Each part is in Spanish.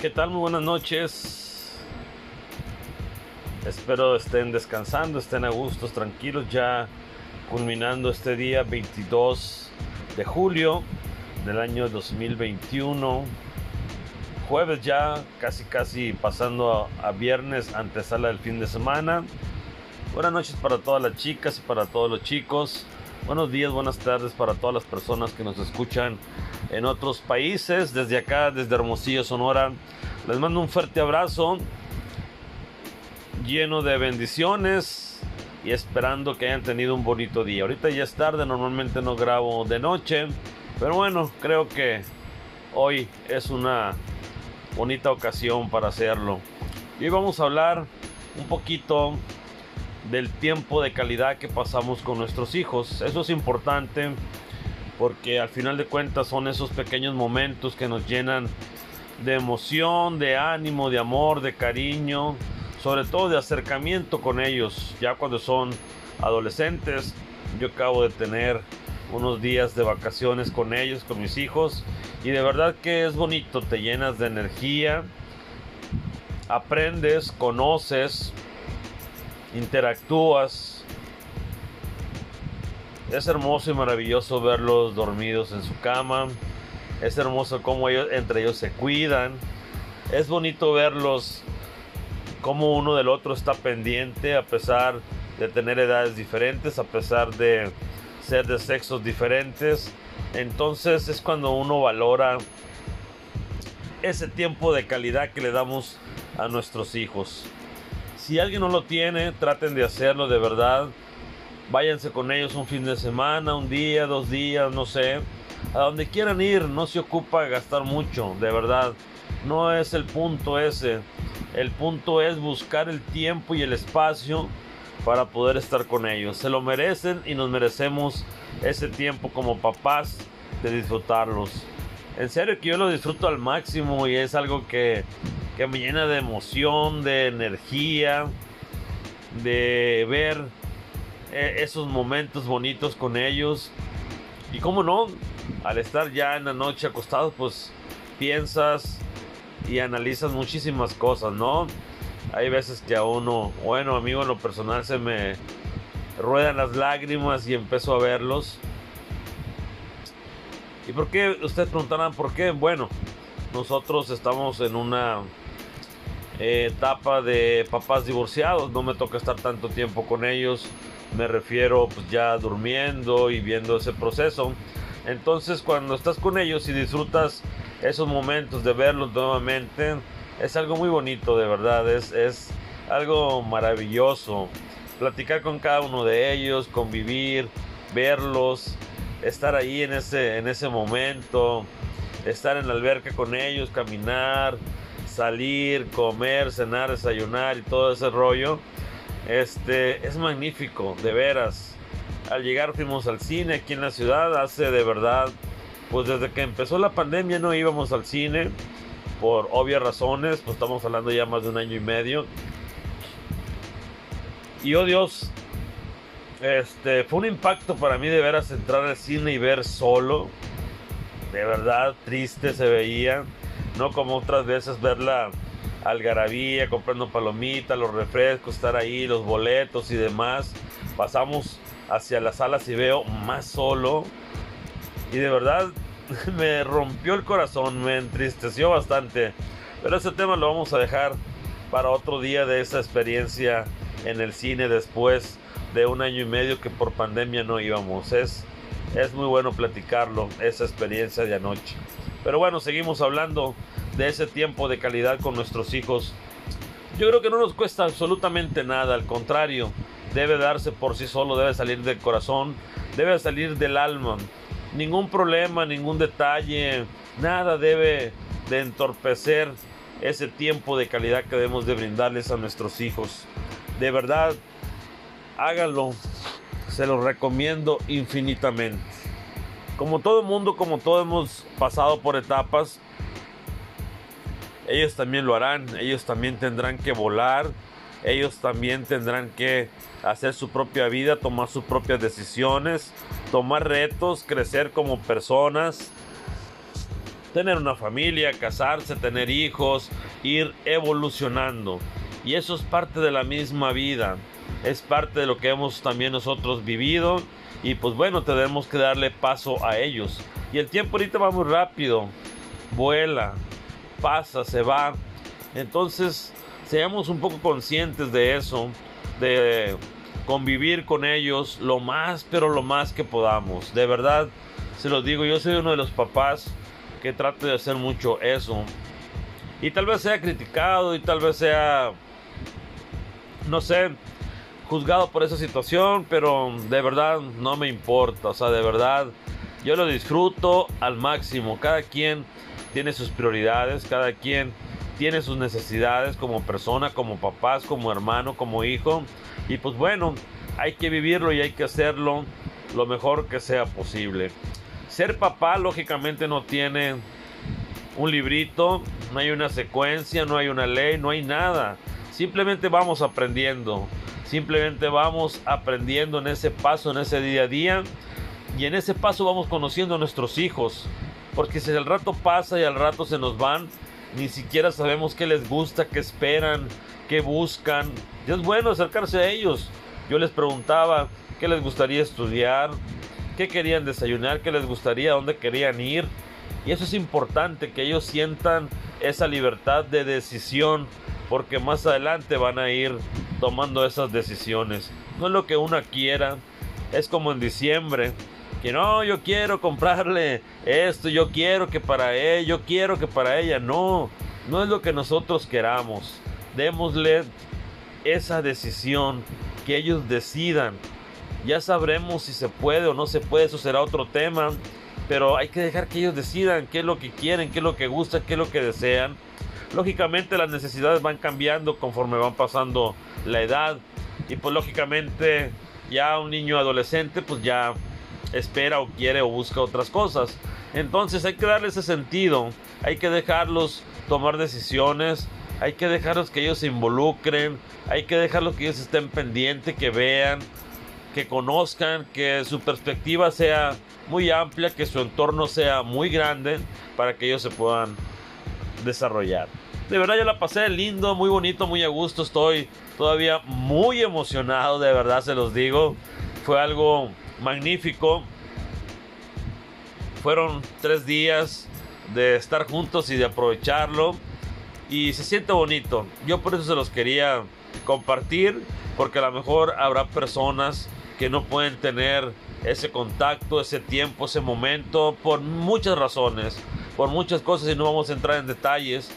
¿Qué tal? Muy buenas noches. Espero estén descansando, estén a gustos, tranquilos, ya culminando este día 22 de julio del año 2021. Jueves ya, casi casi pasando a, a viernes, antesala del fin de semana. Buenas noches para todas las chicas y para todos los chicos. Buenos días, buenas tardes para todas las personas que nos escuchan en otros países. Desde acá, desde Hermosillo, Sonora, les mando un fuerte abrazo lleno de bendiciones y esperando que hayan tenido un bonito día. Ahorita ya es tarde, normalmente no grabo de noche, pero bueno, creo que hoy es una bonita ocasión para hacerlo. Y hoy vamos a hablar un poquito del tiempo de calidad que pasamos con nuestros hijos. Eso es importante porque al final de cuentas son esos pequeños momentos que nos llenan de emoción, de ánimo, de amor, de cariño, sobre todo de acercamiento con ellos, ya cuando son adolescentes. Yo acabo de tener unos días de vacaciones con ellos, con mis hijos, y de verdad que es bonito, te llenas de energía, aprendes, conoces, interactúas. Es hermoso y maravilloso verlos dormidos en su cama. Es hermoso cómo ellos, entre ellos se cuidan. Es bonito verlos cómo uno del otro está pendiente a pesar de tener edades diferentes, a pesar de ser de sexos diferentes. Entonces es cuando uno valora ese tiempo de calidad que le damos a nuestros hijos. Si alguien no lo tiene, traten de hacerlo de verdad. Váyanse con ellos un fin de semana, un día, dos días, no sé. A donde quieran ir, no se ocupa gastar mucho, de verdad. No es el punto ese. El punto es buscar el tiempo y el espacio para poder estar con ellos. Se lo merecen y nos merecemos ese tiempo como papás de disfrutarlos. En serio que yo lo disfruto al máximo y es algo que que me llena de emoción, de energía, de ver eh, esos momentos bonitos con ellos. Y cómo no, al estar ya en la noche acostados, pues piensas y analizas muchísimas cosas, ¿no? Hay veces que a uno, bueno, amigo, en lo personal se me ruedan las lágrimas y empiezo a verlos. ¿Y por qué? Ustedes preguntarán por qué. Bueno, nosotros estamos en una etapa de papás divorciados, no me toca estar tanto tiempo con ellos, me refiero pues ya durmiendo y viendo ese proceso. Entonces cuando estás con ellos y disfrutas esos momentos de verlos nuevamente, es algo muy bonito de verdad, es, es algo maravilloso. Platicar con cada uno de ellos, convivir, verlos, estar ahí en ese, en ese momento, estar en la alberca con ellos, caminar, salir, comer, cenar, desayunar y todo ese rollo. Este es magnífico, de veras. Al llegar fuimos al cine aquí en la ciudad, hace de verdad, pues desde que empezó la pandemia no íbamos al cine por obvias razones, pues estamos hablando ya más de un año y medio. Y oh Dios, este fue un impacto para mí de veras entrar al cine y ver solo. De verdad, triste se veía no como otras veces ver la algarabía, comprando palomitas, los refrescos, estar ahí, los boletos y demás. Pasamos hacia las salas y veo más solo. Y de verdad me rompió el corazón, me entristeció bastante. Pero ese tema lo vamos a dejar para otro día de esa experiencia en el cine después de un año y medio que por pandemia no íbamos. Es, es muy bueno platicarlo, esa experiencia de anoche. Pero bueno, seguimos hablando de ese tiempo de calidad con nuestros hijos. Yo creo que no nos cuesta absolutamente nada, al contrario, debe darse por sí solo, debe salir del corazón, debe salir del alma. Ningún problema, ningún detalle, nada debe de entorpecer ese tiempo de calidad que debemos de brindarles a nuestros hijos. De verdad, háganlo, se los recomiendo infinitamente. Como todo mundo, como todos hemos pasado por etapas, ellos también lo harán, ellos también tendrán que volar, ellos también tendrán que hacer su propia vida, tomar sus propias decisiones, tomar retos, crecer como personas. tener una familia, casarse, tener hijos, ir evolucionando. Y eso es parte de la misma vida, es parte de lo que hemos también nosotros vivido y pues bueno, tenemos que darle paso a ellos. Y el tiempo ahorita va muy rápido, vuela, pasa, se va. Entonces, seamos un poco conscientes de eso, de convivir con ellos lo más, pero lo más que podamos. De verdad, se los digo, yo soy uno de los papás que trate de hacer mucho eso. Y tal vez sea criticado y tal vez sea, no sé, juzgado por esa situación, pero de verdad no me importa. O sea, de verdad, yo lo disfruto al máximo. Cada quien tiene sus prioridades, cada quien tiene sus necesidades como persona, como papás, como hermano, como hijo. Y pues bueno, hay que vivirlo y hay que hacerlo lo mejor que sea posible. Ser papá lógicamente no tiene un librito, no hay una secuencia, no hay una ley, no hay nada. Simplemente vamos aprendiendo. Simplemente vamos aprendiendo en ese paso, en ese día a día. Y en ese paso vamos conociendo a nuestros hijos. Porque si el rato pasa y al rato se nos van, ni siquiera sabemos qué les gusta, qué esperan, qué buscan. Y es bueno acercarse a ellos. Yo les preguntaba qué les gustaría estudiar, qué querían desayunar, qué les gustaría, dónde querían ir. Y eso es importante, que ellos sientan esa libertad de decisión, porque más adelante van a ir tomando esas decisiones. No es lo que uno quiera, es como en diciembre, no, yo quiero comprarle esto, yo quiero que para él, yo quiero que para ella. No, no es lo que nosotros queramos. Démosle esa decisión, que ellos decidan. Ya sabremos si se puede o no se puede, eso será otro tema. Pero hay que dejar que ellos decidan qué es lo que quieren, qué es lo que gustan, qué es lo que desean. Lógicamente las necesidades van cambiando conforme van pasando la edad. Y pues lógicamente ya un niño adolescente pues ya espera o quiere o busca otras cosas. Entonces hay que darle ese sentido, hay que dejarlos tomar decisiones, hay que dejarlos que ellos se involucren, hay que dejarlos que ellos estén pendientes, que vean, que conozcan, que su perspectiva sea muy amplia, que su entorno sea muy grande para que ellos se puedan desarrollar. De verdad yo la pasé lindo, muy bonito, muy a gusto, estoy todavía muy emocionado, de verdad se los digo. Fue algo magnífico. Fueron tres días de estar juntos y de aprovecharlo. Y se siente bonito. Yo por eso se los quería compartir. Porque a lo mejor habrá personas que no pueden tener ese contacto, ese tiempo, ese momento. Por muchas razones. Por muchas cosas y no vamos a entrar en detalles.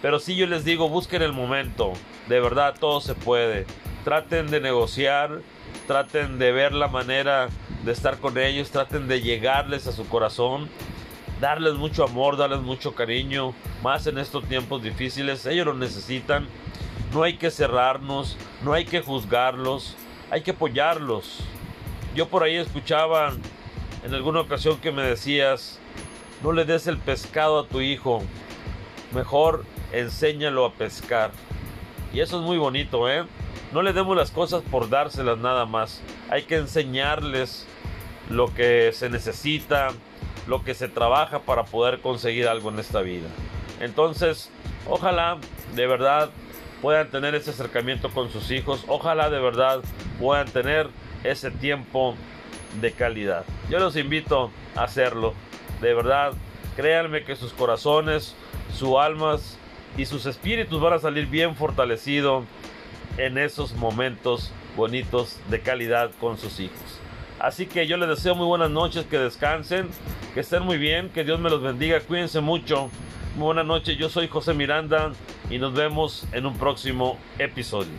Pero si yo les digo, busquen el momento. De verdad, todo se puede. Traten de negociar traten de ver la manera de estar con ellos, traten de llegarles a su corazón, darles mucho amor, darles mucho cariño, más en estos tiempos difíciles, ellos lo necesitan. No hay que cerrarnos, no hay que juzgarlos, hay que apoyarlos. Yo por ahí escuchaba en alguna ocasión que me decías, no le des el pescado a tu hijo, mejor enséñalo a pescar. Y eso es muy bonito, ¿eh? No le demos las cosas por dárselas nada más. Hay que enseñarles lo que se necesita, lo que se trabaja para poder conseguir algo en esta vida. Entonces, ojalá de verdad puedan tener ese acercamiento con sus hijos. Ojalá de verdad puedan tener ese tiempo de calidad. Yo los invito a hacerlo. De verdad, créanme que sus corazones, sus almas y sus espíritus van a salir bien fortalecidos en esos momentos bonitos de calidad con sus hijos. Así que yo les deseo muy buenas noches, que descansen, que estén muy bien, que Dios me los bendiga, cuídense mucho. Muy buenas noches, yo soy José Miranda y nos vemos en un próximo episodio.